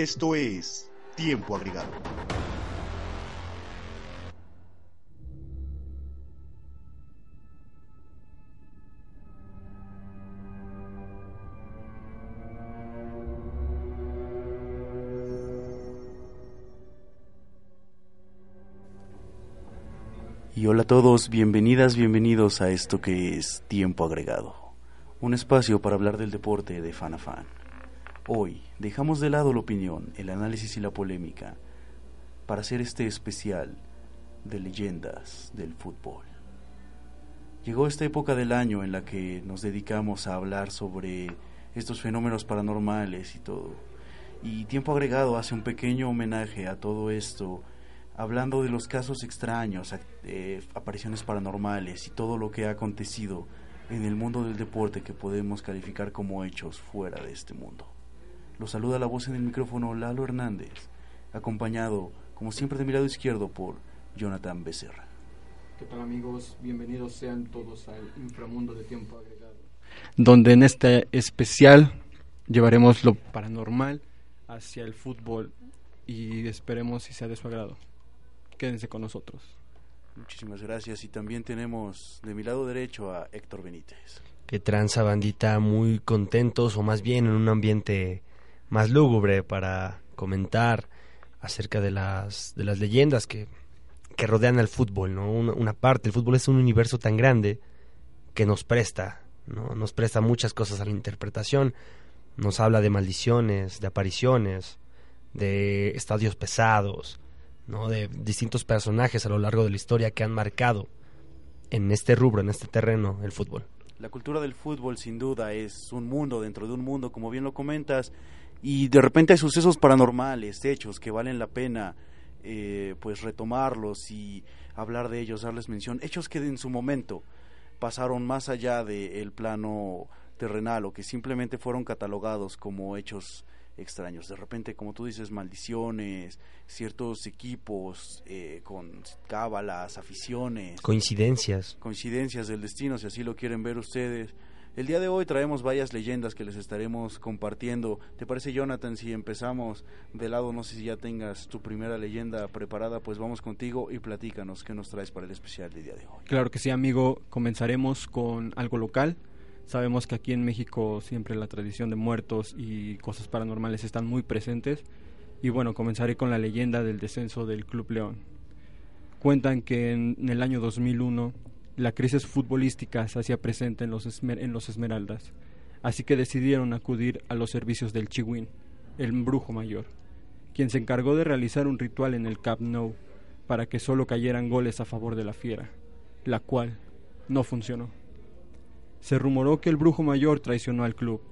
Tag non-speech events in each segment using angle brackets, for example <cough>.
Esto es Tiempo Agregado. Y hola a todos, bienvenidas, bienvenidos a esto que es Tiempo Agregado, un espacio para hablar del deporte de fan a fan. Hoy dejamos de lado la opinión, el análisis y la polémica para hacer este especial de leyendas del fútbol. Llegó esta época del año en la que nos dedicamos a hablar sobre estos fenómenos paranormales y todo. Y Tiempo Agregado hace un pequeño homenaje a todo esto hablando de los casos extraños, eh, apariciones paranormales y todo lo que ha acontecido en el mundo del deporte que podemos calificar como hechos fuera de este mundo. Lo saluda la voz en el micrófono Lalo Hernández, acompañado, como siempre, de mi lado izquierdo por Jonathan Becerra. ¿Qué tal amigos? Bienvenidos sean todos al inframundo de tiempo agregado. Donde en este especial llevaremos lo paranormal hacia el fútbol y esperemos si sea de su agrado quédense con nosotros. Muchísimas gracias. Y también tenemos de mi lado derecho a Héctor Benítez. Que tranza bandita, muy contentos o más bien en un ambiente más lúgubre para comentar acerca de las, de las leyendas que, que rodean al fútbol, ¿no? Una, parte, el fútbol es un universo tan grande que nos presta, ¿no? Nos presta muchas cosas a la interpretación, nos habla de maldiciones, de apariciones, de estadios pesados, ¿no? de distintos personajes a lo largo de la historia que han marcado en este rubro, en este terreno, el fútbol. La cultura del fútbol sin duda es un mundo dentro de un mundo, como bien lo comentas, y de repente hay sucesos paranormales, hechos que valen la pena eh, pues retomarlos y hablar de ellos, darles mención, hechos que en su momento pasaron más allá del plano terrenal o que simplemente fueron catalogados como hechos extraños. De repente, como tú dices, maldiciones, ciertos equipos eh, con cábalas, aficiones. Coincidencias. Coincidencias del destino, si así lo quieren ver ustedes. El día de hoy traemos varias leyendas que les estaremos compartiendo. ¿Te parece, Jonathan, si empezamos de lado? No sé si ya tengas tu primera leyenda preparada, pues vamos contigo y platícanos qué nos traes para el especial del día de hoy. Claro que sí, amigo. Comenzaremos con algo local. Sabemos que aquí en México siempre la tradición de muertos y cosas paranormales están muy presentes. Y bueno, comenzaré con la leyenda del descenso del Club León. Cuentan que en, el año 2001 la crisis futbolística se hacía presente en los, en los Esmeraldas, así que decidieron acudir a los servicios del Chihuín, el brujo mayor, quien se encargó de realizar un ritual en el Camp Nou para que solo cayeran goles a favor de la fiera, la cual no funcionó. Se rumoró que el brujo mayor traicionó al club,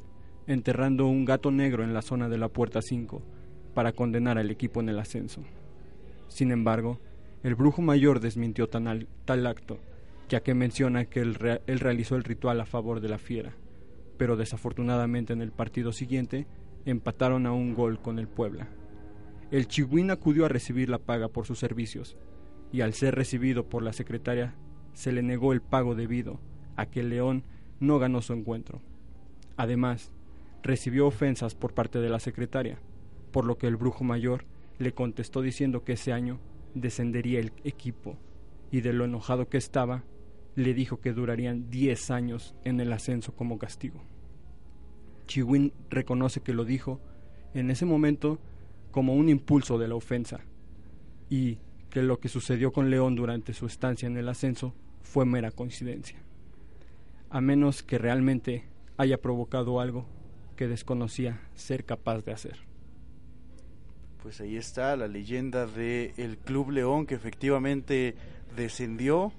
enterrando un gato negro en la zona de la puerta 5 para condenar al equipo en el ascenso. Sin embargo, el brujo mayor desmintió tal acto, ya que menciona que él, realizó el ritual a favor de la fiera, pero desafortunadamente en el partido siguiente empataron a un gol con el Puebla. El Chihuín acudió a recibir la paga por sus servicios, y al ser recibido por la secretaria se le negó el pago debido a que el León no ganó su encuentro. Además, recibió ofensas por parte de la secretaria, por lo que el brujo mayor le contestó diciendo que ese año descendería el equipo y de lo enojado que estaba, le dijo que durarían 10 años en el ascenso como castigo. Chiwin reconoce que lo dijo en ese momento como un impulso de la ofensa y que lo que sucedió con León durante su estancia en el ascenso fue mera coincidencia. a menos que realmente haya provocado algo que desconocía ser capaz de hacer. Pues ahí está la leyenda del el Club León que efectivamente descendió,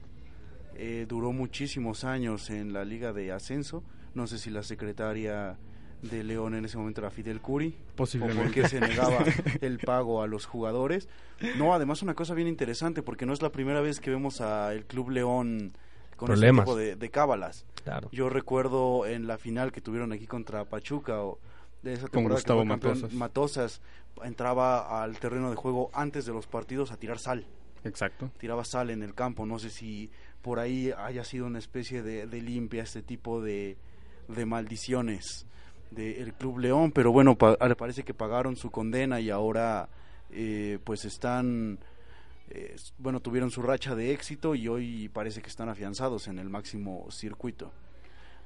eh, duró muchísimos años en la Liga de Ascenso. No sé si la secretaria de León en ese momento era Fidel Curi. Posiblemente. O porque se negaba <laughs> el pago a los jugadores. No, además una cosa bien interesante, porque no es la primera vez que vemos al Club León con Problemas. ese tipo de, de cábalas. Claro. Yo recuerdo en la final que tuvieron aquí contra Pachuca o de esa temporada que Gustavo campeón, Matosas. Matosas entraba al terreno de juego antes de los partidos a tirar sal. Exacto. Tiraba sal en el campo. No sé si por ahí haya sido una especie de, de limpia este tipo de, de maldiciones del Club León, pero bueno, pa- parece que pagaron su condena y ahora eh, pues están, eh, bueno, tuvieron su racha de éxito y hoy parece que están afianzados en el máximo circuito.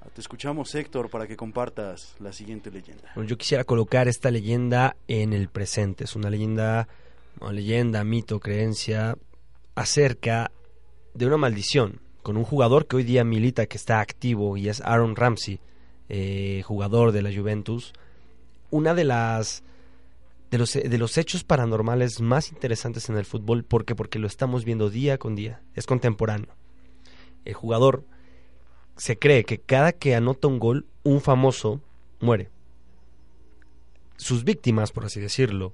Ah, Te escuchamos, Héctor, para que compartas la siguiente leyenda. Bueno, yo quisiera colocar esta leyenda en el presente. Es una leyenda, una leyenda, mito, creencia acerca de una maldición con un jugador que hoy día milita, que está activo y es Aaron Ramsey, eh, jugador de la Juventus. Una de las de los, de los hechos paranormales más interesantes en el fútbol, porque porque lo estamos viendo día con día. Es contemporáneo. El jugador se cree que cada que anota un gol, un famoso muere. Sus víctimas, por así decirlo,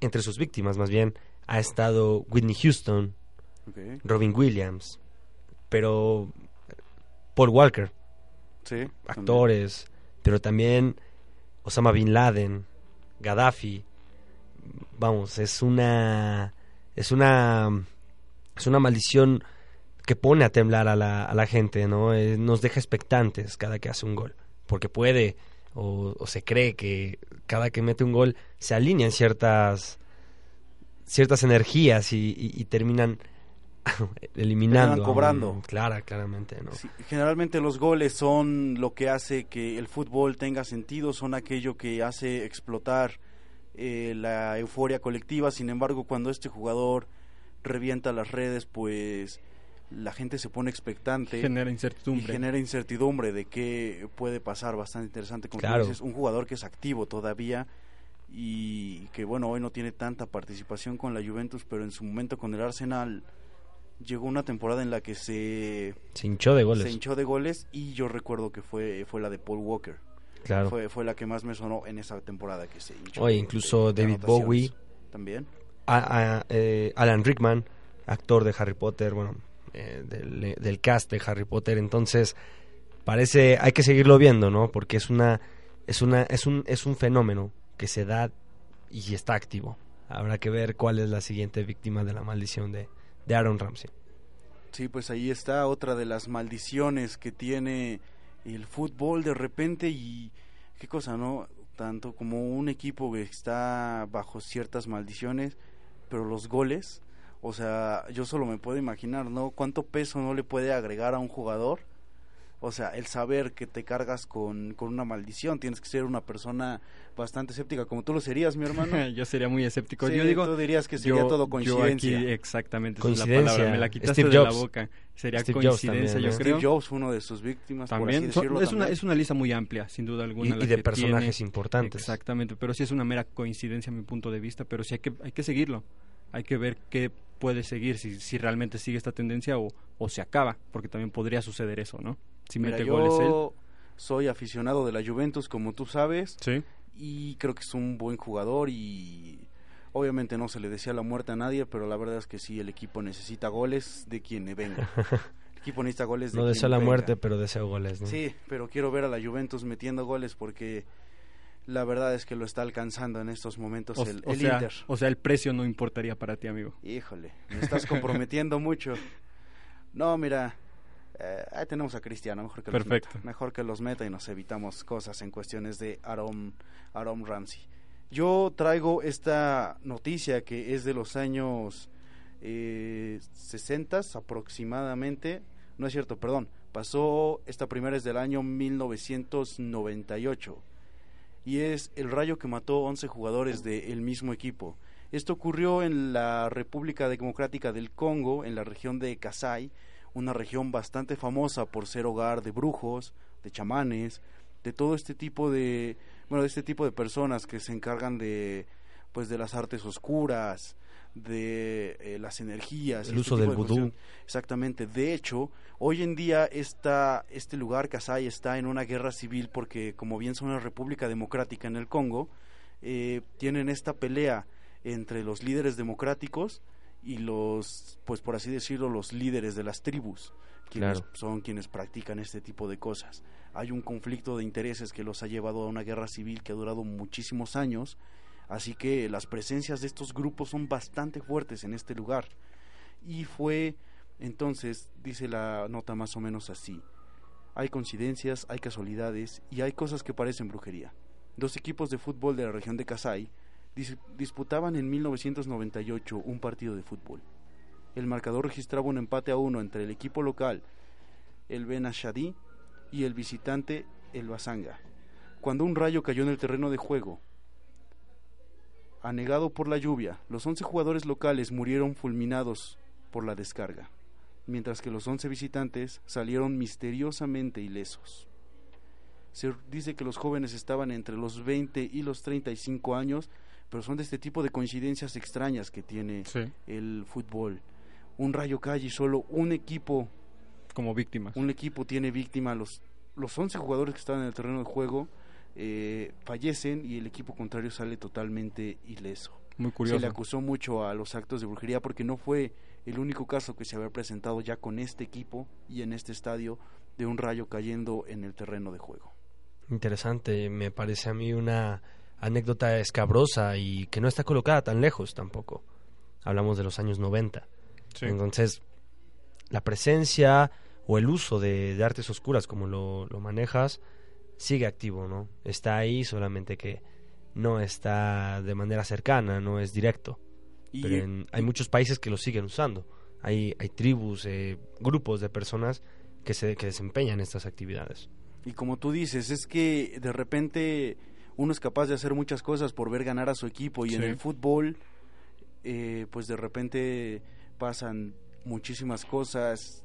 entre sus víctimas más bien, ha estado Whitney Houston, Robin Williams, pero Paul Walker, Sí, también. actores, pero también Osama Bin Laden, Gaddafi. Vamos, es una es una es una maldición que pone a temblar a la, a la gente, ¿no? Eh, nos deja expectantes cada que hace un gol, porque puede o, o se cree que cada que mete un gol se alinean ciertas ciertas energías y, y- y terminan <laughs> eliminando. A un- cobrando. Clara, claramente, ¿no? Sí, generalmente los goles son lo que hace que el fútbol tenga sentido, son aquello que hace explotar eh, la euforia colectiva. Sin embargo, cuando este jugador revienta las redes, pues la gente se pone expectante Genera y incertidumbre. genera incertidumbre de qué puede pasar. Bastante interesante, como Claro. dices, un jugador que es activo todavía y que bueno hoy no tiene tanta participación con la Juventus, pero en su momento con el Arsenal llegó una temporada en la que se Se hinchó de goles. se hinchó de goles y yo recuerdo que fue fue la de Paul Walker. Claro. Fue, fue la que más me sonó en esa temporada que se hinchó. Oye, incluso de David. Bowie. También. A- a- eh, Alan Rickman, actor de Harry Potter, bueno, eh, del, del cast de Harry Potter. Entonces, parece, hay que seguirlo viendo, ¿no? Porque es una, es una, es un, es un fenómeno que se da y está activo. Habrá que ver cuál es la siguiente víctima de la maldición de, de Aaron Ramsey. Sí, pues ahí está otra de las maldiciones que tiene el fútbol de repente y qué cosa, ¿no? Tanto como un equipo que está bajo ciertas maldiciones, pero los goles, o sea, yo solo me puedo imaginar, ¿no? ¿Cuánto peso no le puede agregar a un jugador? O sea, el saber que te cargas con, con una maldición, tienes que ser una persona bastante escéptica, como tú lo serías, mi hermano. <laughs> yo sería muy escéptico. Sí, yo digo, tú dirías que sería yo- todo yo coincidencia. aquí, exactamente, esa es la Coincidencia. palabra. Me la quitaste Steve de la Jobs. boca. Sería Steve Jobs coincidencia, también, yo ¿eh? creo. Steve Jobs, uno de sus víctimas, por También así son- decirlo. es, una, también. es una lista muy amplia, sin duda Y, alguna. la y de que personajes tiene. importantes. Exactamente, pero sí es una mera coincidencia a mi punto de vista, pero sí hay que, hay que seguirlo. Hay que ver qué puede seguir, si, si realmente sigue esta tendencia o, o se acaba, porque también podría suceder eso, ¿no? Si Mira, mete goles él. yo soy aficionado de la Juventus, como tú sabes, Sí. y creo que es un buen jugador y obviamente no se le decía la muerte a nadie, pero la verdad es que sí, el equipo necesita goles de quien venga. <laughs> El equipo necesita goles de No quien deseo la venga. muerte, pero deseo goles, ¿no? Sí, pero quiero ver a la Juventus metiendo goles porque la verdad es que lo está alcanzando en estos momentos O, el, o el sea, Inter. o sea, el precio no importaría para ti, amigo. Híjole, me estás comprometiendo <laughs> mucho. No, mira, eh, ahí tenemos a Cristiano, mejor que los meta. Mejor que los meta y nos evitamos cosas en cuestiones de Aaron Ramsey. Yo traigo esta noticia que es de los años eh, 60 aproximadamente. No es cierto, perdón. Pasó, esta primera es del año 1998 y es el rayo que mató 11 jugadores del mismo equipo. Esto ocurrió en la República Democrática del Congo, en la región de Kasai, una región bastante famosa por ser hogar de brujos, de chamanes, de todo este tipo de, bueno, de este tipo de personas que se encargan de, pues, de las artes oscuras, de eh, las energías. El este uso del de vudú. Exactamente. De hecho, hoy en día esta, este lugar, Kasai, está en una guerra civil porque, como bien son una república democrática en el Congo, eh, tienen esta pelea entre los líderes democráticos y los, pues por así decirlo, los líderes de las tribus, quienes Claro. son quienes practican este tipo de cosas. Hay un conflicto de intereses que los ha llevado a una guerra civil que ha durado muchísimos años, así que las presencias de estos grupos son bastante fuertes en este lugar. Y fue, entonces, dice la nota más o menos así, hay coincidencias, hay casualidades y hay cosas que parecen brujería. Dos equipos de fútbol de la región de Kasai dis- disputaban en 1998 un partido de fútbol. El marcador registraba un empate a uno entre el equipo local, el Benashadi, y el visitante, el Basanga. Cuando un rayo cayó en el terreno de juego, anegado por la lluvia, los 11 jugadores locales murieron fulminados por la descarga, mientras que los 11 visitantes salieron misteriosamente ilesos. Se dice que los jóvenes estaban entre los 20 y los 35 años, pero son de este tipo de coincidencias extrañas que tiene Sí, el fútbol. Un rayo calle y solo un equipo, como víctimas. un equipo tiene víctima. Los, los 11 jugadores que estaban en el terreno de juego eh, fallecen y el equipo contrario sale totalmente ileso. Muy Se curioso. le acusó mucho a los actos de brujería porque no fue el único caso que se había presentado ya con este equipo y en este estadio de un rayo cayendo en el terreno de juego. Interesante, me parece a mí una anécdota escabrosa y que no está colocada tan lejos tampoco. Hablamos de los años 90. Sí. Entonces, la presencia o el uso de, de artes oscuras, como lo, lo manejas, sigue activo, ¿no? Está ahí, solamente que no está de manera cercana, no es directo. Y Pero en- hay muchos países que lo siguen usando. Hay, hay tribus, eh, grupos de personas que, se, que desempeñan estas actividades. Y como tú dices, es que de repente uno es capaz de hacer muchas cosas por ver ganar a su equipo y en el fútbol, eh, pues de repente pasan muchísimas cosas.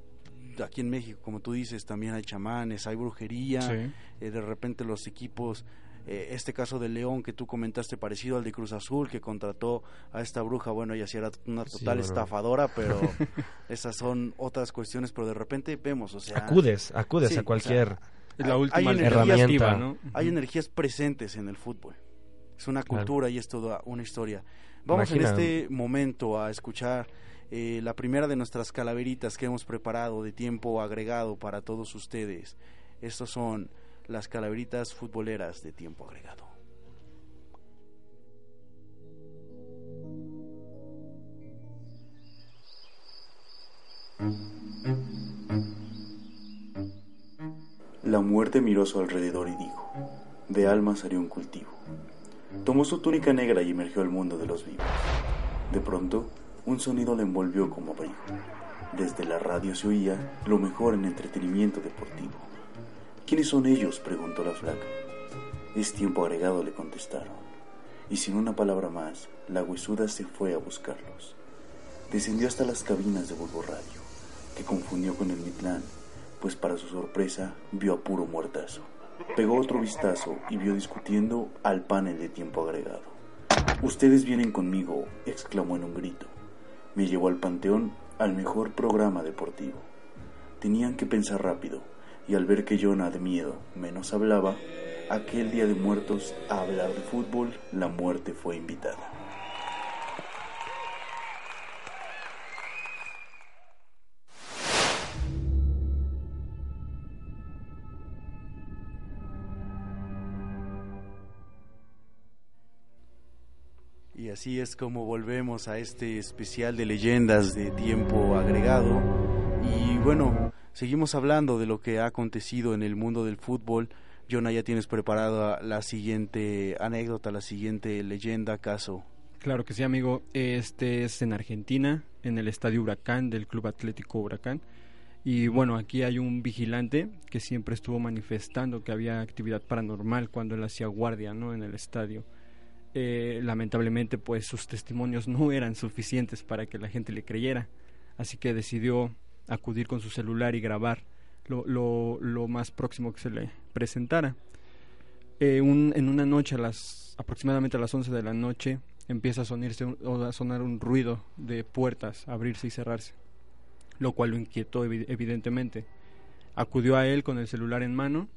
Aquí en México, como tú dices, también hay chamanes, hay brujería, Sí. eh, de repente los equipos, eh, este caso de León que tú comentaste parecido al de Cruz Azul que contrató a esta bruja, bueno, ella sí era una total estafadora, pero <laughs> esas son otras cuestiones, pero de repente vemos, o sea... Acudes, acudes sí, a cualquier... o sea, Es la hay- última hay energías- ¿no? hay energías presentes en el fútbol. Es una Claro. cultura y es toda una historia. Vamos Imagina- en este momento a escuchar eh, la primera de nuestras calaveritas que hemos preparado de tiempo agregado para todos ustedes. Estos son las calaveritas futboleras de tiempo agregado. Muerte miró a su alrededor y dijo, de almas haré un cultivo. Tomó su túnica negra y emergió al mundo de los vivos. De pronto, un sonido le envolvió como abrigo. Desde la radio se oía lo mejor en entretenimiento deportivo. ¿Quiénes son ellos? preguntó la flaca. Es tiempo agregado, le contestaron. Y sin una palabra más, la huesuda se fue a buscarlos. Descendió hasta las cabinas de Bulbo Radio, que confundió con el Mitlán, pues para su sorpresa vio a puro muertazo. Pegó otro vistazo y vio discutiendo al panel de tiempo agregado. Ustedes vienen conmigo, exclamó en un grito. Me llevó al panteón al mejor programa deportivo. Tenían que pensar rápido, y al ver que yo nada de miedo menos hablaba, aquel día de muertos a hablar de fútbol, la muerte fue invitada. Así es como volvemos a este especial de leyendas de tiempo agregado. Y bueno, seguimos hablando de lo que ha acontecido en el mundo del fútbol. Jonah, ya tienes preparada la siguiente anécdota, la siguiente leyenda, caso. Claro que sí, amigo. Este es en Argentina, en el Estadio Huracán del Club Atlético Huracán. Y bueno, aquí hay un vigilante que siempre estuvo manifestando que había actividad paranormal cuando él hacía guardia, ¿no? En el estadio. Eh, lamentablemente, pues sus testimonios no eran suficientes para que la gente le creyera. Así que decidió acudir con su celular y grabar lo, más próximo que se le presentara. Eh, en una noche, a las, aproximadamente a las 11 de la noche, empieza a, sonirse a sonar un ruido de puertas abrirse y cerrarse, lo cual lo inquietó evi- evidentemente. Acudió a él con el celular en mano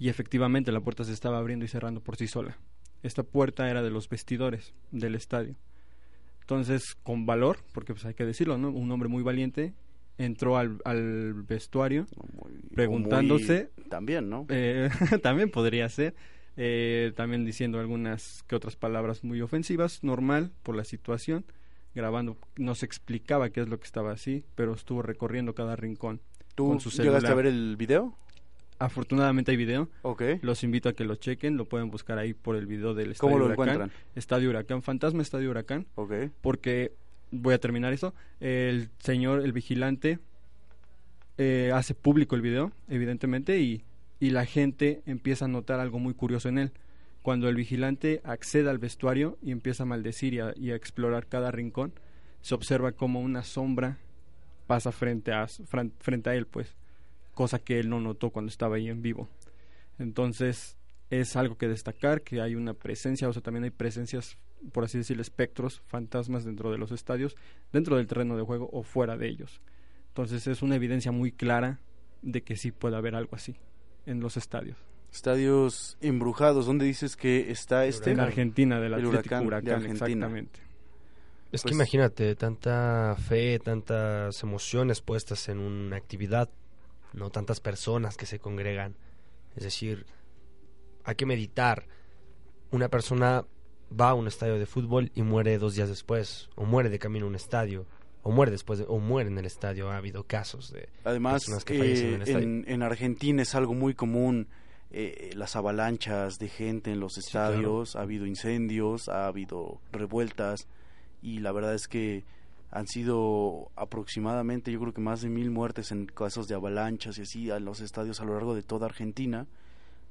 y efectivamente la puerta se estaba abriendo y cerrando por sí sola. Esta puerta era de los vestidores del estadio. Entonces, con valor, porque pues hay que decirlo, ¿no? Un hombre muy valiente entró al, al vestuario Muy- Preguntándose- muy- también, ¿no? eh, <laughs> también podría ser. eh, también diciendo algunas que otras palabras muy ofensivas, normal por la situación. Grabando, no se explicaba qué es lo que estaba así, pero estuvo recorriendo cada rincón. ¿Tú con su llegaste a ver el video? Afortunadamente hay video, Ok. los invito a que lo chequen, lo pueden buscar ahí por el video del Estadio ¿Cómo lo Huracán. encuentran? Estadio Huracán, Fantasma Estadio Huracán, Ok. porque voy a terminar esto. El señor, el vigilante, eh, hace público el video, evidentemente, y, y la gente empieza a notar algo muy curioso en él. Cuando el vigilante accede al vestuario y empieza a maldecir y a, y a explorar cada rincón, se observa como una sombra pasa frente a, frente a él, pues, cosa que él no notó cuando estaba ahí en vivo. Entonces, es algo que destacar, que hay una presencia, o sea, también hay presencias, por así decirlo, espectros, fantasmas dentro de los estadios, dentro del terreno de juego o fuera de ellos. Entonces, es una evidencia muy clara de que sí puede haber algo así en los estadios. Estadios embrujados. ¿Dónde dices que está este? En Argentina, del El Atlético Huracán Huracán, de Argentina. exactamente. Es Pues- que imagínate, tanta fe, tantas emociones puestas en una actividad, no tantas personas que se congregan. Es decir, hay que meditar. Una persona va a un estadio de fútbol y muere dos días después, o muere de camino a un estadio, o muere después, de- o muere en el estadio. Ha habido casos de Además, personas que fallecen en eh, el estadio. en, en Argentina es algo muy común eh, las avalanchas de gente en los claro. estadios, ha habido incendios, ha habido revueltas y la verdad es que han sido aproximadamente yo creo que más de mil muertes en casos de avalanchas y así a los estadios a lo largo de toda Argentina.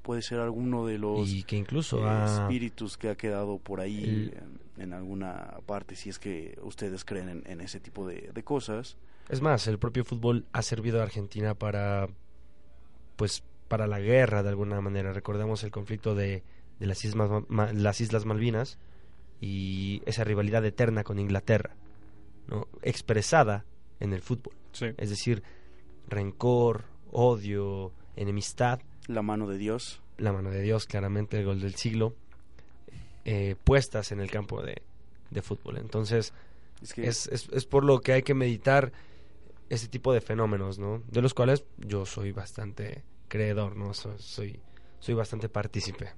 Puede ser alguno de los y que incluso eh, espíritus que ha quedado por ahí El- en, en alguna parte, si es que ustedes creen en, en ese tipo de, de cosas. Es más, el propio fútbol ha servido a Argentina para, pues, para la guerra de alguna manera. Recordemos el conflicto de, de las, islas, Ma- las Islas Malvinas y esa rivalidad eterna con Inglaterra, ¿no? expresada en el fútbol. Sí. Es decir, rencor, odio, enemistad, La mano de Dios. la mano de Dios, claramente el gol del siglo, eh, puestas en el campo de, de fútbol. Entonces, Es que es, es, es por lo que hay que meditar ese tipo de fenómenos, ¿no? De los cuales yo soy bastante creedor, ¿no? Soy, soy, soy bastante partícipe.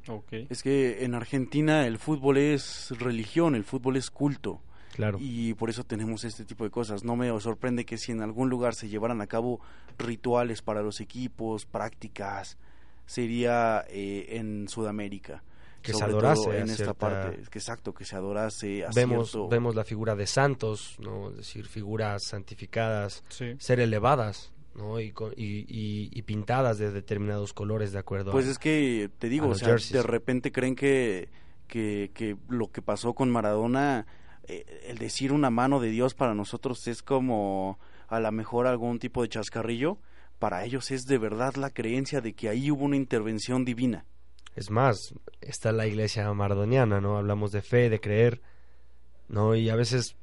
Es que en Argentina el fútbol es religión, el fútbol es culto. Claro. Y por eso tenemos este tipo de cosas. No me sorprende que si en algún lugar se llevaran a cabo rituales para los equipos, prácticas, sería eh, en Sudamérica. Que se Sobre adorase todo a en esta cierta- parte. Que exacto, que se adorase a vemos, cierto- vemos la figura de santos, ¿no? Es decir, figuras santificadas, Sí. ser elevadas, ¿no? Y, co- y, y- pintadas de determinados colores de acuerdo Pues a... es que te digo, o sea, jerseys. de repente creen que, que, que lo que pasó con Maradona, el decir una mano de Dios para nosotros es como a lo mejor algún tipo de chascarrillo, para ellos es de verdad la creencia de que ahí hubo una intervención divina. Es más, está la iglesia maradoniana, ¿no? Hablamos de fe, de creer, ¿no? Y a veces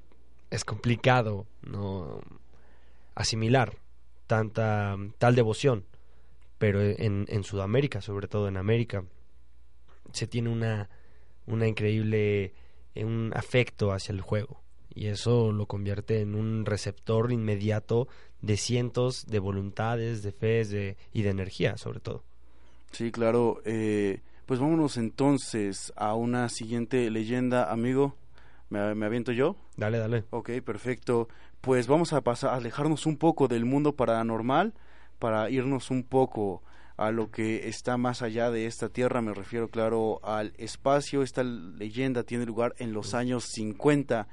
es complicado, ¿no? Asimilar tanta, tal devoción. Pero en, en Sudamérica, sobre todo en América, se tiene una, una increíble, eh, un afecto hacia el juego. Y eso lo convierte en un receptor inmediato de cientos de voluntades, de fe de, y de energía, sobre todo. Sí, claro. eh, pues vámonos entonces a una siguiente leyenda, amigo. ¿Me, me aviento yo? Dale, dale. Ok, perfecto. Pues vamos a pasar a alejarnos un poco del mundo paranormal para irnos un poco a lo que está más allá de esta tierra, me refiero claro al espacio. Esta leyenda tiene lugar en los años 50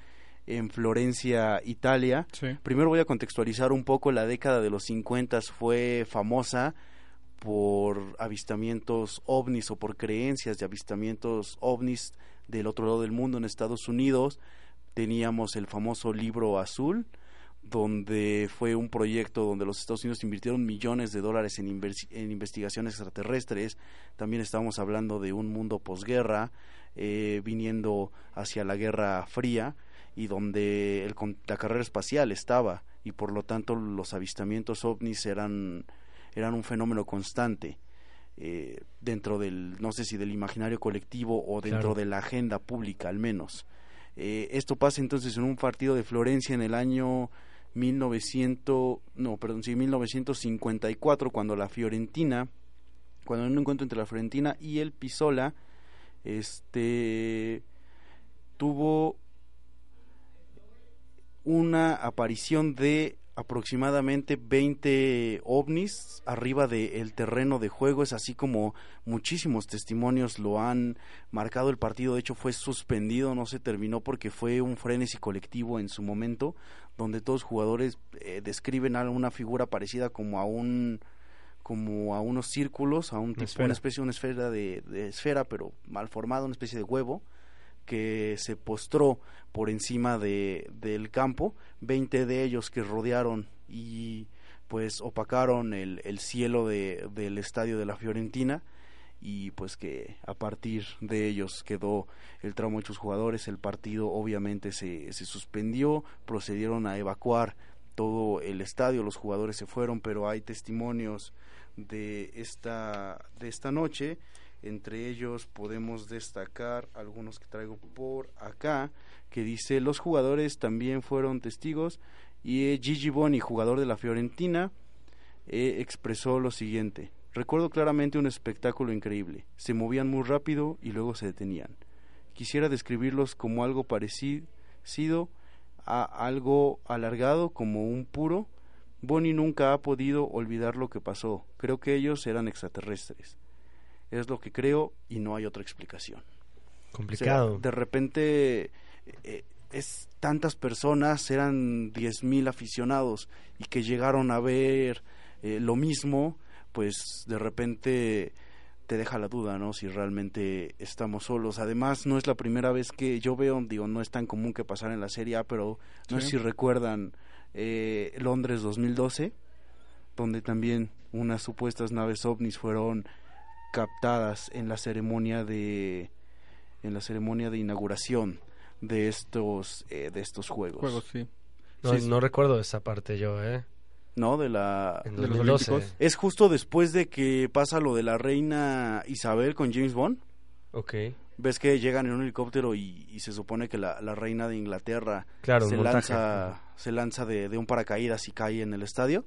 en Florencia, Italia. Sí. Primero voy a contextualizar un poco, la década de los 50 fue famosa por avistamientos ovnis o por creencias de avistamientos ovnis del otro lado del mundo en Estados Unidos. Teníamos el famoso libro azul, donde fue un proyecto donde los Estados Unidos invirtieron millones de dólares en, en investigaciones extraterrestres. También estamos hablando de un mundo posguerra, eh, viniendo hacia la Guerra Fría y donde el, la carrera espacial estaba y por lo tanto los avistamientos ovnis eran, eran un fenómeno constante. Eh, dentro del, no sé si del imaginario colectivo o dentro de la agenda pública al menos. Eh, esto pasa entonces en un partido de Florencia en el año 1900, no, perdón, sí, 1954, cuando la Fiorentina, cuando en un encuentro entre la Fiorentina y el Pisola, este, tuvo una aparición de aproximadamente 20 ovnis arriba del terreno de juego. Es así como muchísimos testimonios lo han marcado. El partido, de hecho, fue suspendido, no se terminó porque fue un frenesí colectivo en su momento, donde todos los jugadores eh, describen a una figura parecida como a un como a unos círculos, a un tipo, una especie, una esfera de, de esfera, pero mal formada, una especie de huevo que se postró por encima de, del campo, 20 de ellos que rodearon y pues opacaron el, el cielo de, del estadio de la Fiorentina y pues que a partir de ellos quedó el trauma de muchos jugadores, el partido obviamente se, se suspendió, procedieron a evacuar todo el estadio, los jugadores se fueron, pero hay testimonios de esta, de esta noche entre ellos podemos destacar algunos que traigo por acá, que dice los jugadores también fueron testigos y eh, Gigi Boni, jugador de la Fiorentina, eh, expresó lo siguiente. Recuerdo claramente un espectáculo increíble. Se movían muy rápido y luego se detenían. Quisiera describirlos como algo parecido a algo alargado como un puro. Bonnie nunca ha podido olvidar lo que pasó. Creo que ellos eran extraterrestres es lo que creo y no hay otra explicación. Complicado. de repente eh, es tantas personas, eran diez mil aficionados y que llegaron a ver eh, lo mismo, pues de repente te deja la duda, ¿no? Si realmente estamos solos. Además, no es la primera vez que yo veo, digo, no es tan común que pasar en la Serie A, pero no sé si recuerdan eh, Londres 2012, donde también unas supuestas naves ovnis fueron captadas en la ceremonia de en la ceremonia de inauguración de estos eh, de estos juegos. Juegos, sí. No, no recuerdo esa parte yo, ¿eh? No, de la de los Olímpicos. Es justo después de que pasa lo de la reina Isabel con James Bond. Ok. Ves que llegan en un helicóptero y, se supone que la, la, reina de Inglaterra claro, se, lanza, se lanza de, de un paracaídas y cae en el estadio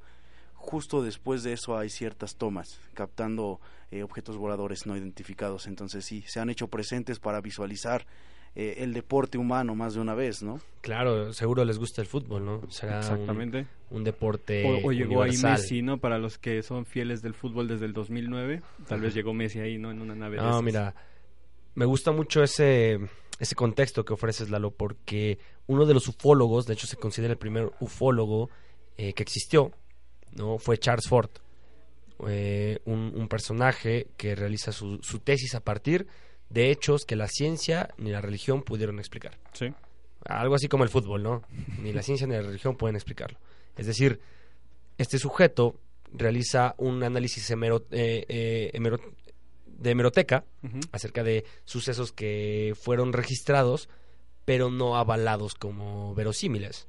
justo después de eso hay ciertas tomas captando eh, objetos voladores no identificados. Entonces sí, se han hecho presentes para visualizar eh, el deporte humano más de una vez, ¿no? Claro, seguro les gusta el fútbol, ¿no? Exactamente. Un, deporte o, o llegó ahí Messi, ¿no? Para los que son fieles del fútbol desde el 2009, tal vez llegó Messi ahí, ¿no? En una nave. No, mira, me gusta mucho ese ese contexto que ofreces, Lalo, porque uno de los ufólogos, de hecho se considera el primer ufólogo eh, que existió, ¿no? Fue Charles Ford, eh, un, personaje que realiza su, tesis a partir de hechos que la ciencia ni la religión pudieron explicar. Sí. Algo así como el fútbol, ¿no? Ni la ciencia ni la religión pueden explicarlo. Es decir, este sujeto realiza un análisis eh, eh, de hemeroteca acerca de sucesos que fueron registrados, pero no avalados como verosímiles.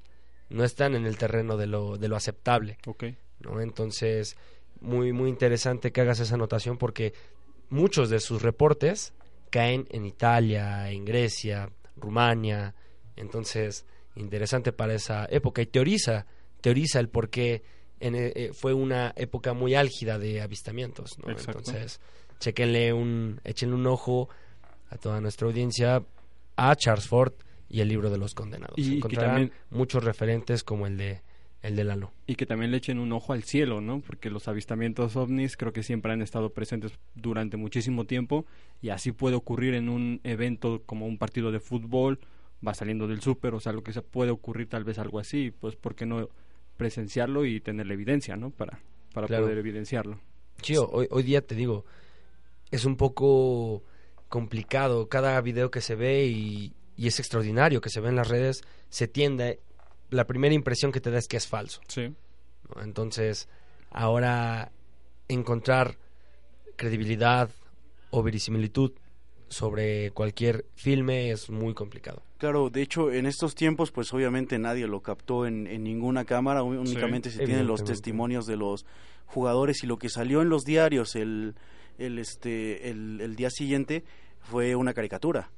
No están en el terreno de lo, de lo aceptable. Okay. ¿No? Entonces, muy, muy interesante que hagas esa anotación porque muchos de sus reportes caen en Italia, en Grecia, Rumania, entonces interesante para esa época y teoriza, teoriza el por qué en, eh, eh, fue una época muy álgida de avistamientos, ¿no? Entonces, chequenle un, échenle un ojo a toda nuestra audiencia a Charles Ford y el libro de los condenados. Y Encontrarán muchos referentes como el de el de Lalo. Y que también le echen un ojo al cielo, ¿no? Porque los avistamientos ovnis creo que siempre han estado presentes durante muchísimo tiempo y así puede ocurrir en un evento como un partido de fútbol, va saliendo del súper, o sea, lo que se puede ocurrir tal vez algo así, pues ¿por qué no presenciarlo y tener la evidencia, ¿no? Para, para poder evidenciarlo. Chío, hoy, hoy día te digo, es un poco complicado cada video que se ve y, y es extraordinario que se ve en las redes, se tiende la primera impresión que te da es que es falso. Sí. ¿no? Entonces, ahora encontrar credibilidad o verisimilitud sobre cualquier filme es muy complicado. Claro, de hecho, en estos tiempos, pues obviamente nadie lo captó en, en ninguna cámara, únicamente se tienen los testimonios de los jugadores y lo que salió en los diarios el, el, este, el, el día siguiente fue una caricatura.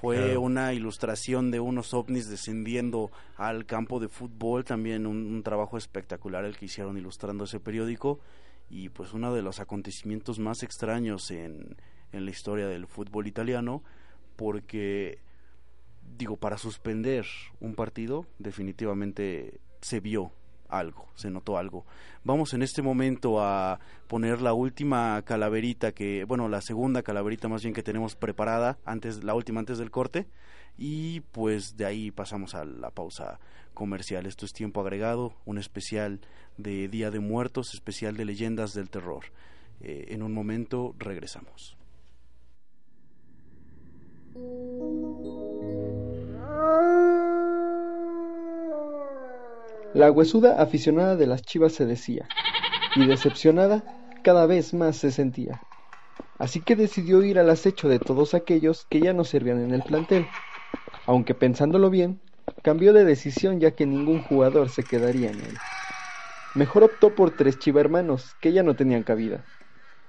Fue Claro. una ilustración de unos ovnis descendiendo al campo de fútbol, también un, un trabajo espectacular el que hicieron ilustrando ese periódico y pues uno de los acontecimientos más extraños en, en la historia del fútbol italiano porque digo, para suspender un partido, definitivamente se vio algo, se notó algo. Vamos en este momento a poner la última calaverita que, bueno, la segunda calaverita más bien que tenemos preparada, antes, la última antes del corte, y pues de ahí pasamos a la pausa comercial. Esto es tiempo agregado, un especial de Día de Muertos, especial de leyendas del terror. Eh, en un momento regresamos. La huesuda aficionada de las chivas se decía, y decepcionada cada vez más se sentía. Así que decidió ir al acecho de todos aquellos que ya no servían en el plantel. Aunque pensándolo bien, cambió de decisión ya que ningún jugador se quedaría en él. Mejor optó por tres chivermanos que ya no tenían cabida.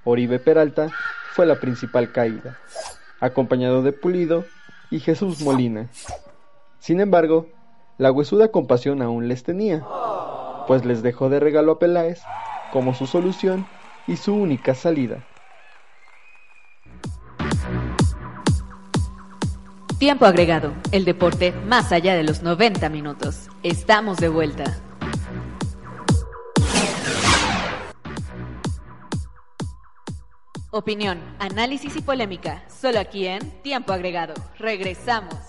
Oribe Peralta fue la principal caída, acompañado de Pulido y Jesús Molina. Sin embargo, la huesuda compasión aún les tenía, pues les dejó de regalo a Peláez como su solución y su única salida. Tiempo agregado, el deporte más allá de los 90 minutos. Estamos de vuelta. Opinión, análisis y polémica, solo aquí en Tiempo agregado. Regresamos.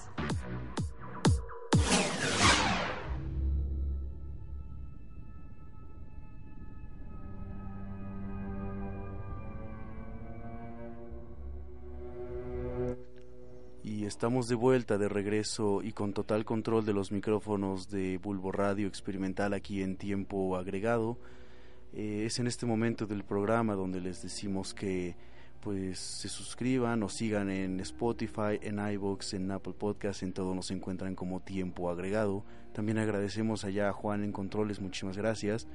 Estamos de vuelta, de regreso y con total control de los micrófonos de Bulbo Radio Experimental aquí en tiempo agregado. Eh, es en este momento del programa donde les decimos que pues se suscriban o sigan en Spotify, en iVoox, en Apple Podcast, en todo nos encuentran como tiempo agregado. También agradecemos allá a Juan en Controles, muchísimas gracias.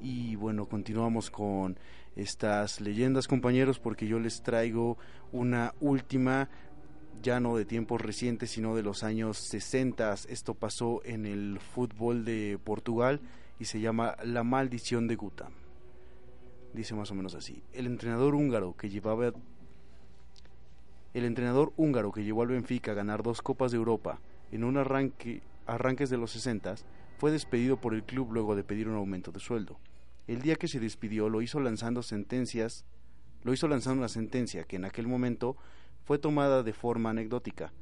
Y bueno, continuamos con estas leyendas compañeros porque yo les traigo una última ya no de tiempos recientes, sino de los años 60. Esto pasó en el fútbol de Portugal y se llama La maldición de Gutam. Dice más o menos así. El entrenador húngaro que llevaba el entrenador húngaro que llevó al Benfica a ganar dos Copas de Europa en un arranque arranques de los 60 fue despedido por el club luego de pedir un aumento de sueldo. El día que se despidió lo hizo lanzando sentencias, lo hizo lanzando una sentencia que en aquel momento fue tomada de forma anecdótica,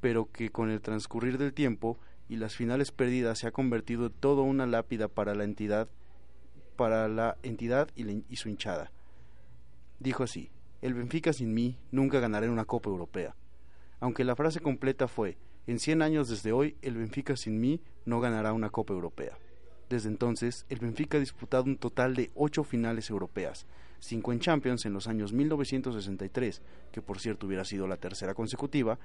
pero que con el transcurrir del tiempo y las finales perdidas se ha convertido en toda una lápida para la entidad, para la entidad y, su hinchada. Dijo así: El Benfica sin mí nunca ganará una Copa Europea. Aunque la frase completa fue: En 100 años desde hoy, el Benfica sin mí no ganará una Copa Europea. Desde entonces, el Benfica ha disputado un total de ocho finales europeas, cinco en Champions en los años 1963, que por cierto hubiera sido la tercera consecutiva,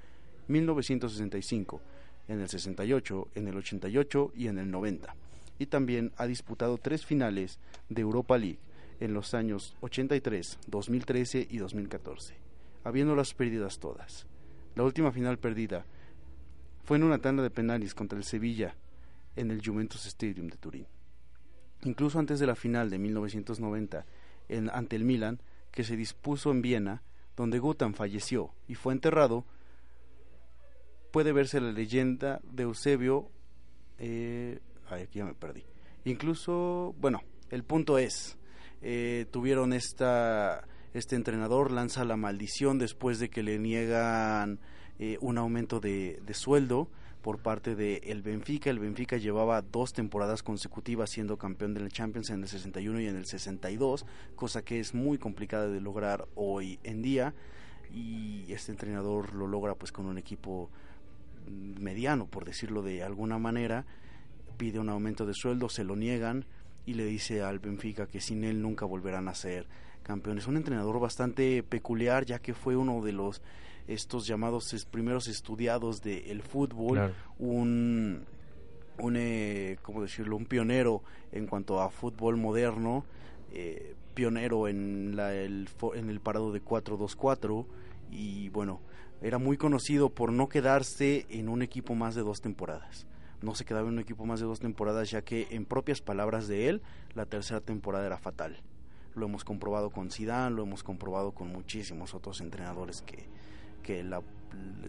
1965, en el 68, en el 88 y en el 90. Y también ha disputado tres finales de Europa League en los años 83, 2013 y 2014, habiéndolas perdidas todas. La última final perdida fue en una tanda de penales contra el Sevilla en el Juventus Stadium de Turín. Incluso antes de la final de 1990 en, ante el Milan, que se dispuso en Viena, donde Gutan falleció y fue enterrado, puede verse la leyenda de Eusebio. Eh, ay, aquí ya me perdí. Incluso, bueno, el punto es, eh, tuvieron esta, este entrenador lanza la maldición después de que le niegan eh, un aumento de, de sueldo por parte de el Benfica. El Benfica llevaba dos temporadas consecutivas siendo campeón de la Champions en el 61 y en el 62, cosa que es muy complicada de lograr hoy en día. Y este entrenador lo logra pues con un equipo mediano, por decirlo de alguna manera. pide un aumento de sueldo, se lo niegan y le dice al Benfica que sin él nunca volverán a ser campeones. Un entrenador bastante peculiar ya que fue uno de los estos llamados primeros estudiados del fútbol, un un eh, ¿cómo decirlo? un pionero en cuanto a fútbol moderno, eh, pionero en la, el, en el parado de 4-2-4 y bueno, era muy conocido por no quedarse en un equipo más de dos temporadas no se quedaba en un equipo más de dos temporadas, ya que en propias palabras de él, la tercera temporada era fatal. Lo hemos comprobado con Zidane, lo hemos comprobado con muchísimos otros entrenadores que que la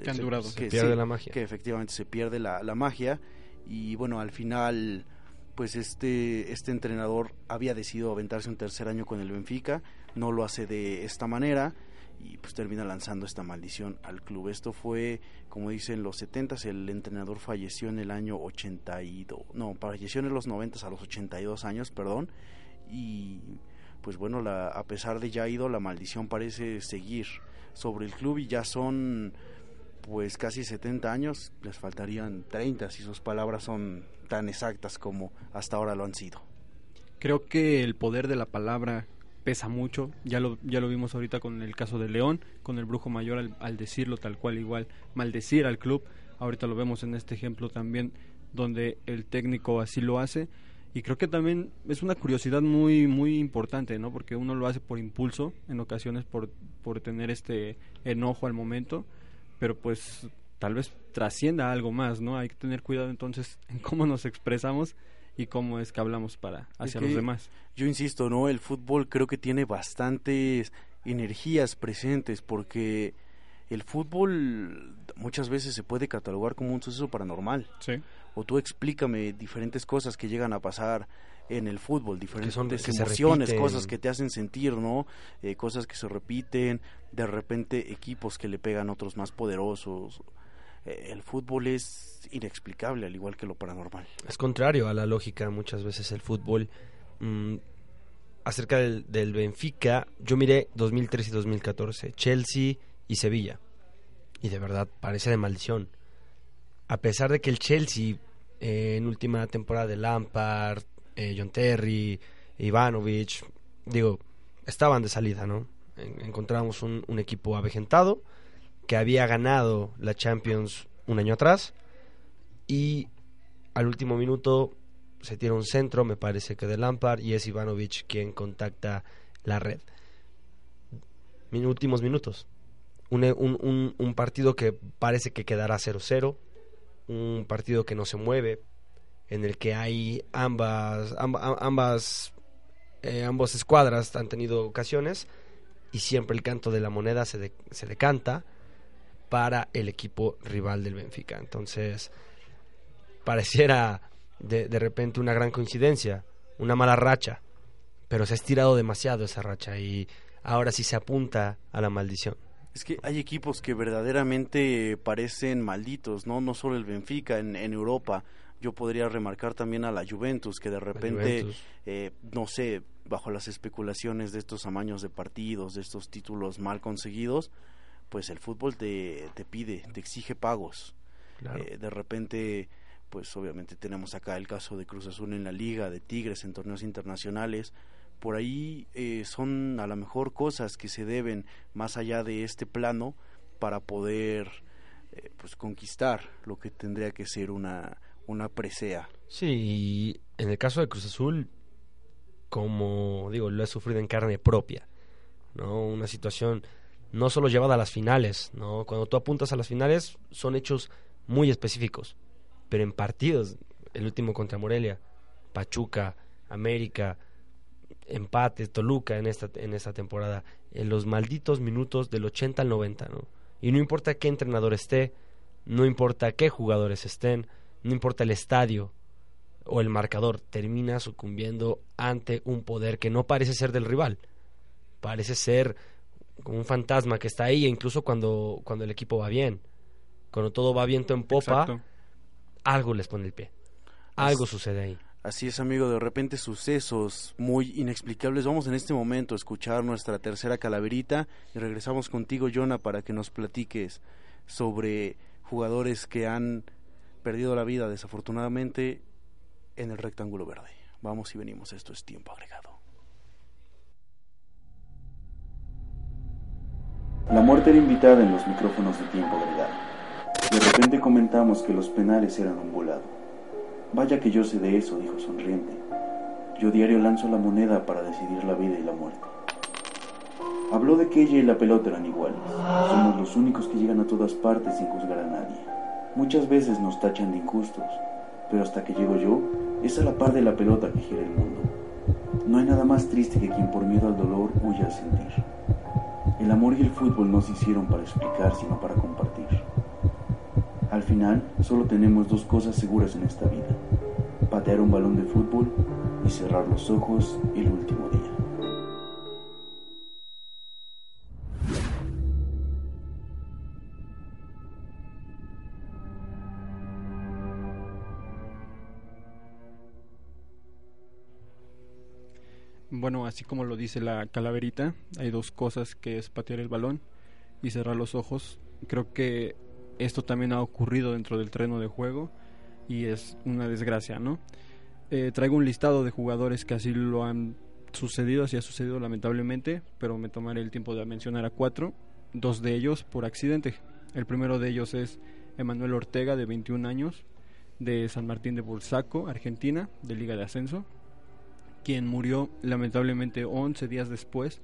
han durado. Que, pierde la magia. Que efectivamente se pierde la, la magia y bueno, al final pues este este entrenador había decidido aventarse un tercer año con el Benfica, no lo hace de esta manera y pues termina lanzando esta maldición al club. Esto fue, como dicen los 70 el entrenador falleció en el año 82, no, falleció en los 90 a los 82 años, perdón, y pues bueno, la, a pesar de ya ido, la maldición parece seguir sobre el club y ya son pues casi 70 años, les faltarían 30 si sus palabras son tan exactas como hasta ahora lo han sido. Creo que el poder de la palabra pesa mucho, ya lo, ya lo vimos ahorita con el caso de León, con el brujo mayor al, decirlo tal cual igual, maldecir al club, ahorita lo vemos en este ejemplo también donde el técnico así lo hace y creo que también es una curiosidad muy muy importante, ¿no? Porque uno lo hace por impulso, en ocasiones por, por tener este enojo al momento, pero pues tal vez trascienda algo más, ¿no? Hay que tener cuidado entonces <laughs> en cómo nos expresamos y cómo es que hablamos para hacia los demás. Yo insisto, ¿no? El fútbol creo que tiene bastantes energías presentes porque el fútbol muchas veces se puede catalogar como un suceso paranormal. Sí. O tú explícame diferentes cosas que llegan a pasar en el fútbol, diferentes emociones, cosas que te hacen sentir, ¿no? Eh, cosas que se repiten, de repente equipos que le pegan a otros más poderosos. Eh, el fútbol es inexplicable, al igual que lo paranormal. Es contrario a la lógica muchas veces el fútbol. Mm, acerca del, del, Benfica, yo miré 2003 y 2014, Chelsea y Sevilla. Y de verdad parece de maldición. A pesar de que el Chelsea eh, en última temporada de Lampard, eh, John Terry, Ivanovic, digo, estaban de salida, ¿no? encontramos un, equipo avejentado que había ganado la Champions un año atrás y al último minuto se tira un centro, me parece que de Lampard, y es Ivanovic quien contacta la red. Últimos minutos. Un, partido que parece que quedará 0-0, un partido que no se mueve, en el que hay ambas, ambas, eh, ambas escuadras han tenido ocasiones y siempre el canto de la moneda se, se decanta para el equipo rival del Benfica. Entonces, pareciera de, de repente una gran coincidencia, una mala racha, pero se ha estirado demasiado esa racha y ahora sí se apunta a la maldición. Es que hay equipos que verdaderamente parecen malditos, no no solo el Benfica en, en Europa. Yo podría remarcar también a la Juventus, que de repente, eh, no sé, bajo las especulaciones de estos amaños de partidos, de estos títulos mal conseguidos, pues el fútbol te, te pide, te exige pagos. Eh, de repente, pues obviamente tenemos acá el caso de Cruz Azul en la liga, de Tigres en torneos internacionales. Por ahí eh, son a lo mejor cosas que se deben más allá de este plano para poder eh, pues conquistar lo que tendría que ser una, una presea. Sí, en el caso de Cruz Azul, como digo, lo he sufrido en carne propia, ¿no? Una situación no solo llevada a las finales, ¿no? Cuando tú apuntas a las finales son hechos muy específicos, pero en partidos, el último contra Morelia, Pachuca, América, empate, Toluca en esta, en esta temporada, en los malditos minutos del 80 al 90, ¿no? Y no importa qué entrenador esté, no importa qué jugadores estén, no importa el estadio o el marcador, termina sucumbiendo ante un poder que no parece ser del rival, parece ser como un fantasma que está ahí, incluso cuando, cuando el equipo va bien. Cuando todo va viento en popa, algo les pone el pie. Algo sucede ahí. Así es, amigo, de repente sucesos muy inexplicables. Vamos en este momento a escuchar nuestra tercera calaverita y regresamos contigo, Jonah, para que nos platiques sobre jugadores que han perdido la vida desafortunadamente en el rectángulo verde. Vamos y venimos, esto es tiempo agregado. La muerte era invitada en los micrófonos de tiempo agregado. De repente comentamos que los penales eran un volado. Vaya que yo sé de eso, dijo sonriente. Yo diario lanzo la moneda para decidir la vida y la muerte. Habló de que ella y la pelota eran iguales. Somos los únicos que llegan a todas partes sin juzgar a nadie. Muchas veces nos tachan de injustos, pero hasta que llego yo, es a la par de la pelota que gira el mundo. No hay nada más triste que quien por miedo al dolor huye al sentir. El amor y el fútbol no se hicieron para explicar, sino para compartir. Al final, solo tenemos dos cosas seguras en esta vida. Patear un balón de fútbol y cerrar los ojos el último día. Bueno, así como lo dice la calaverita, hay dos cosas que es patear el balón y cerrar los ojos. Creo que esto también ha ocurrido dentro del terreno de juego y es una desgracia, ¿no? Eh, traigo un listado de jugadores que así lo han sucedido, así ha sucedido lamentablemente, pero me tomaré el tiempo de mencionar a cuatro, dos de ellos por accidente. El primero de ellos es Emanuel Ortega, de 21 años, de San Martín de Bursaco, Argentina, de Liga de Ascenso, quien murió lamentablemente 11 días después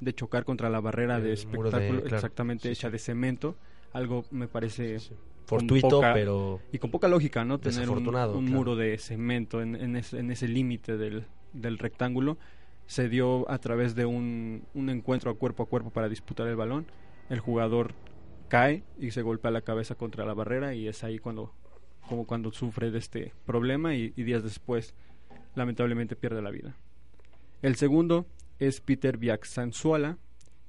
de chocar contra la barrera de El muro de- espectáculo claro, exactamente sí, hecha sí. de cemento, algo me parece Fortuito, poca- pero y con poca lógica, ¿no? Tener un, Desafortunado, un claro. muro de cemento en, en ese, en ese límite del, del rectángulo. Se dio a través de un, un encuentro a cuerpo a cuerpo para disputar el balón. El jugador cae y se golpea la cabeza contra la barrera y es ahí cuando, como cuando sufre de este problema y, y días después lamentablemente pierde la vida. El segundo es Peter Biaxanzuala,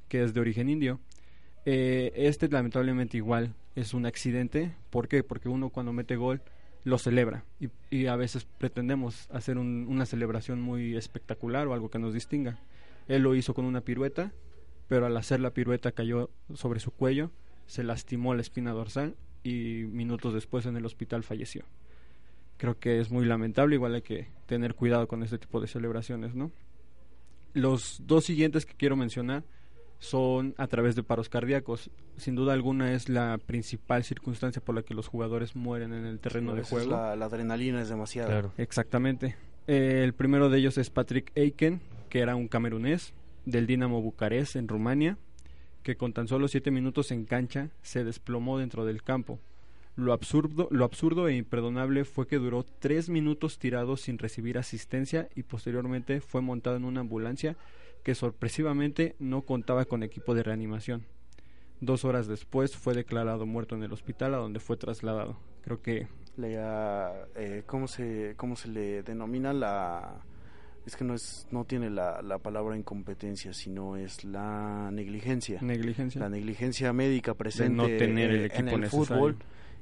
que es de origen indio. Eh, este lamentablemente igual es un accidente. ¿Por qué? Porque uno cuando mete gol lo celebra y, a veces pretendemos hacer un- una celebración muy espectacular o algo que nos distinga. Él lo hizo con una pirueta, pero al hacer la pirueta cayó sobre su cuello, se lastimó la espina dorsal y minutos después en el hospital falleció. Creo que es muy lamentable, igual hay que tener cuidado con este tipo de celebraciones, ¿no? Los dos siguientes que quiero mencionar son a través de paros cardíacos. Sin duda alguna es la principal circunstancia por la que los jugadores mueren en el terreno de juego. La, la adrenalina es demasiada. claro. Exactamente. Eh, el primero de ellos es Patrick Aiken, que era un camerunés del Dinamo Bucarest en Rumania, que con tan solo siete minutos en cancha se desplomó dentro del campo. Lo absurdo, lo absurdo e imperdonable fue que duró tres minutos tirado sin recibir asistencia y posteriormente fue montado en una ambulancia que sorpresivamente no contaba con equipo de reanimación. Dos horas después fue declarado muerto en el hospital a donde fue trasladado. Creo que Le, ah, eh, ¿cómo, se, ¿Cómo se le denomina la...? Es que no, es, no tiene la, la palabra incompetencia, sino es la negligencia. negligencia. La negligencia médica presente no tener el equipo en el necesario. fútbol.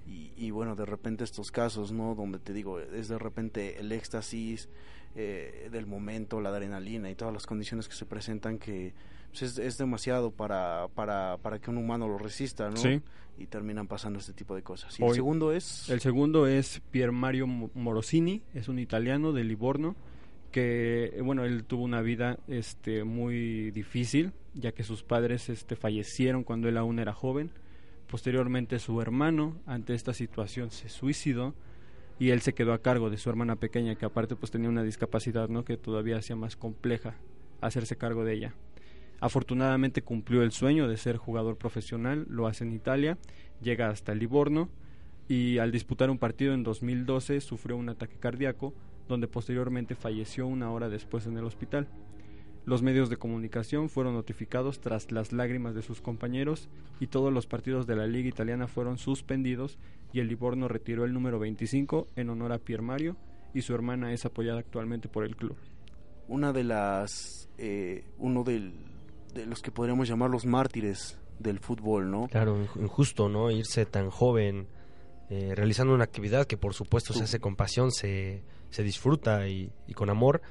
Y, y bueno, de repente estos casos, ¿no? Donde te digo, es de repente el éxtasis eh, del momento, la adrenalina y todas las condiciones que se presentan que pues, es, es demasiado para, para, para que un humano lo resista, ¿no? Sí. Y terminan pasando este tipo de cosas. Y Hoy- el segundo es... El segundo es Pier Mario Mo- Morosini, es un italiano de Livorno que bueno, él tuvo una vida este muy difícil, ya que sus padres este fallecieron cuando él aún era joven. Posteriormente su hermano ante esta situación se suicidó y él se quedó a cargo de su hermana pequeña que aparte pues tenía una discapacidad, ¿no? que todavía hacía más compleja hacerse cargo de ella. Afortunadamente cumplió el sueño de ser jugador profesional, lo hace en Italia, llega hasta Livorno y al disputar un partido en 2012 sufrió un ataque cardíaco donde posteriormente falleció una hora después en el hospital. Los medios de comunicación fueron notificados tras las lágrimas de sus compañeros y todos los partidos de la liga italiana fueron suspendidos y el Livorno retiró el número 25 en honor a Pier Mario y su hermana es apoyada actualmente por el club. una de las eh, uno del, de los que podríamos llamar los mártires del fútbol, ¿no? Claro, inju- injusto, ¿no? Irse tan joven eh, realizando una actividad que por supuesto se hace con pasión, se, se disfruta y, y con amor,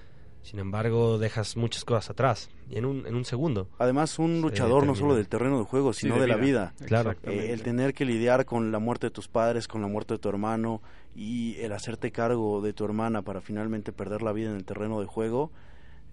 Sin embargo, dejas muchas cosas atrás y en un, en un segundo. Además, un luchador no solo del terreno de juego, Sí, sino de, la vida. Claro. Eh, el tener que lidiar con la muerte de tus padres, con la muerte de tu hermano y el hacerte cargo de tu hermana para finalmente perder la vida en el terreno de juego,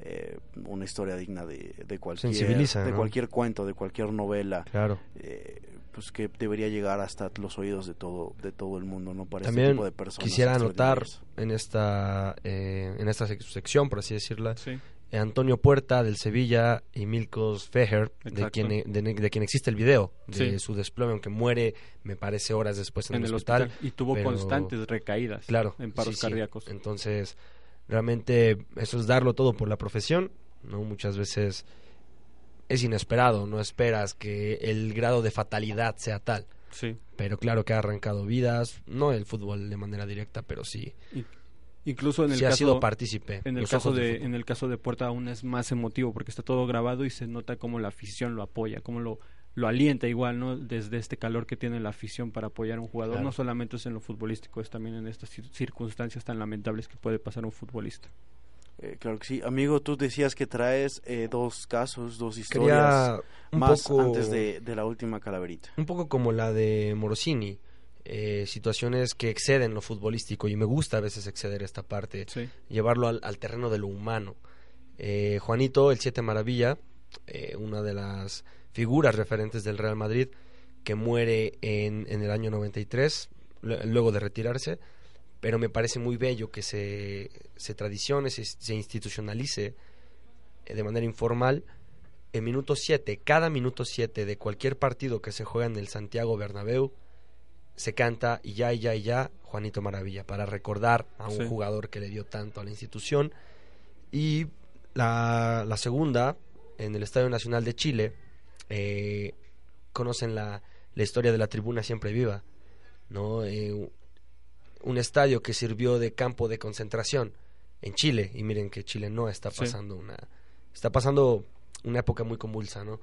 eh, una historia digna de, de cualquier Sensibiliza, de ¿no? cualquier cuento, de cualquier novela, Claro. eh, pues que debería llegar hasta los oídos de todo de todo el mundo, no para este También tipo de personas. quisiera anotar en esta, eh, en esta sec- sección, por así decirla, Sí. eh, Antonio Puerta del Sevilla y Milkos Feher, de quien, de, de quien existe el video, de Sí. su desplome, aunque muere, me parece, horas después en, en el el hospital. hospital. Y tuvo pero- constantes recaídas Claro. en paros sí, sí. cardíacos. Entonces, realmente eso es darlo todo por la profesión, ¿no? Muchas veces es inesperado, no esperas que el grado de fatalidad sea tal. Sí. Pero claro que ha arrancado vidas, no el fútbol de manera directa, pero sí, Incluso en el sí ha caso sido partícipe. en el caso de en el caso de Puerta aún es más emotivo porque está todo grabado y se nota cómo la afición lo apoya, cómo lo lo alienta igual, ¿no? Desde este calor que tiene la afición para apoyar a un jugador, Claro. no solamente es en lo futbolístico, es también en estas cir- circunstancias tan lamentables que puede pasar un futbolista. Eh, claro que sí. Amigo, tú decías que traes eh, dos casos, dos historias un más poco antes de, de la última calaverita. un poco como la de Morosini, eh, situaciones que exceden lo futbolístico y me gusta a veces exceder esta parte, Sí. llevarlo al, al terreno de lo humano. Eh, Juanito, el Siete Maravilla, eh, una de las figuras referentes del Real Madrid, que muere en, en el año 93, lu- luego de retirarse, pero me parece muy bello que se, se tradicione, se, se institucionalice eh, de manera informal. En minuto 7, cada minuto 7 de cualquier partido que se juega en el Santiago Bernabéu, se canta y ya, y ya, y ya, Juanito Maravilla, para recordar a un Sí. jugador que le dio tanto a la institución. Y la, la segunda, en el Estadio Nacional de Chile, eh, conocen la, la historia de la tribuna siempre viva, ¿no? Eh, un estadio que sirvió de campo de concentración en Chile, y miren que Chile no está Sí. pasando una... Está pasando una época muy convulsa, ¿no?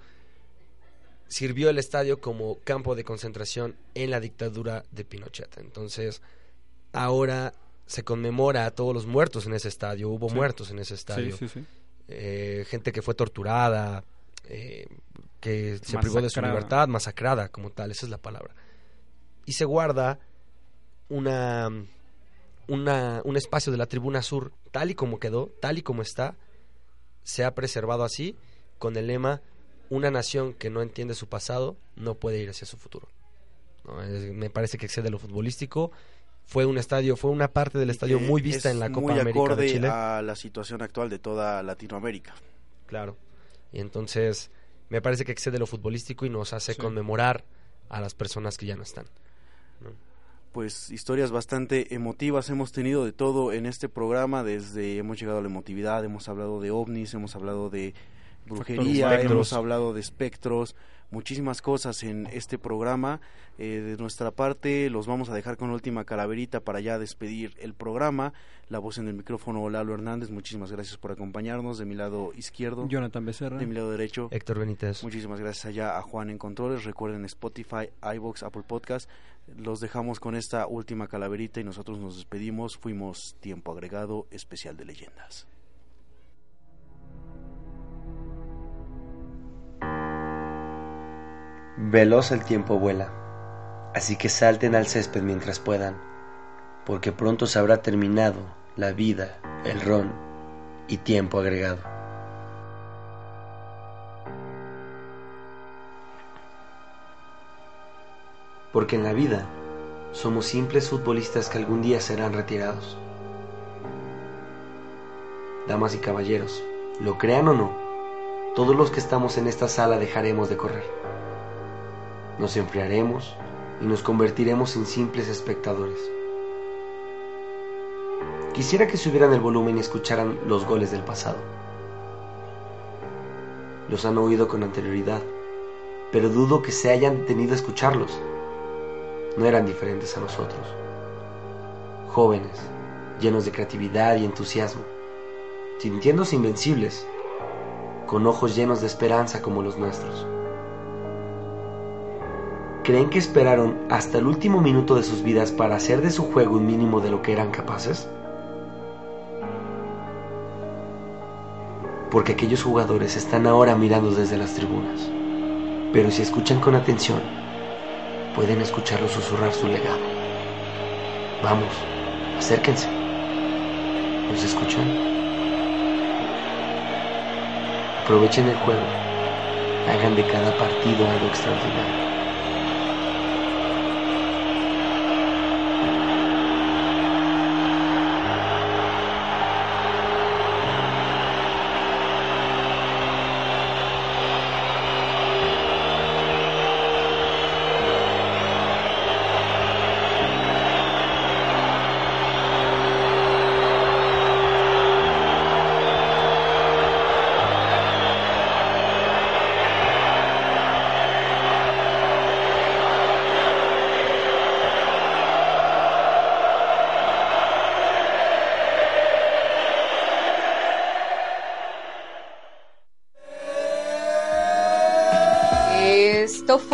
Sirvió el estadio como campo de concentración en la dictadura de Pinochet. Entonces, ahora se conmemora a todos los muertos en ese estadio. Hubo Sí. muertos en ese estadio. sí. Eh, gente que fue torturada, eh, que se privó de su libertad, masacrada como tal, esa es la palabra. Y se guarda una, una, un espacio de la tribuna sur tal y como quedó, tal y como está, se ha preservado así, con el lema, una nación que no entiende su pasado no puede ir hacia su futuro. ¿No? Es- me parece que excede lo futbolístico. Fue un estadio, fue una parte del estadio muy vista es en la Copa muy América acorde de Chile. a la situación actual de toda Latinoamérica. Claro. Y entonces me parece que excede lo futbolístico y nos hace Sí. conmemorar a las personas que ya no están. Pues historias bastante emotivas. Hemos tenido de todo en este programa, desde hemos llegado a la emotividad, hemos hablado de ovnis, hemos hablado de brujería, Espectros. hemos hablado de espectros, muchísimas cosas en este programa. Eh, de nuestra parte los vamos a dejar con la última calaverita para ya despedir el programa. La voz en el micrófono Lalo Hernández, muchísimas gracias por acompañarnos. De mi lado izquierdo, Jonathan Becerra. de mi lado derecho. Héctor Benítez. Muchísimas gracias allá a Juan en Controles. Recuerden Spotify, iBox, Apple Podcast. Los dejamos con esta última calaverita y nosotros nos despedimos. Fuimos Tiempo Agregado Especial de Leyendas. Veloz el tiempo vuela, así que salten al césped mientras puedan, porque pronto se habrá terminado la vida, el ron y tiempo agregado. Porque en la vida somos simples futbolistas que algún día serán retirados. Damas y caballeros, lo crean o no, todos los que estamos en esta sala dejaremos de correr nos enfriaremos y nos convertiremos en simples espectadores. Quisiera que subieran el volumen y escucharan los goles del pasado. Los han oído con anterioridad, pero dudo que se hayan detenido a escucharlos. No eran diferentes a nosotros. Jóvenes, llenos de creatividad y entusiasmo, sintiéndose invencibles, con ojos llenos de esperanza como los nuestros. ¿Creen que esperaron hasta el último minuto de sus vidas para hacer de su juego un mínimo de lo que eran capaces? porque aquellos jugadores están ahora mirando desde las tribunas. Pero si escuchan con atención, pueden escucharlo susurrar su legado. Vamos, acérquense. ¿Nos escuchan? Aprovechen el juego. Hagan de cada partido algo extraordinario.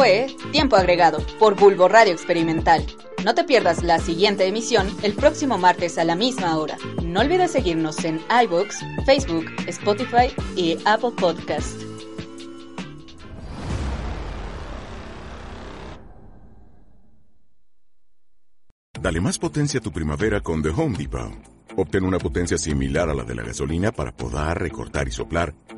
Fue Tiempo Agregado por Bulbo Radio Experimental. No te pierdas la siguiente emisión el próximo martes a la misma hora. No olvides seguirnos en iBooks, Facebook, Spotify y Apple Podcast. Dale más potencia a tu primavera con The Home Depot. Obtén una potencia similar a la de la gasolina para podar, recortar y soplar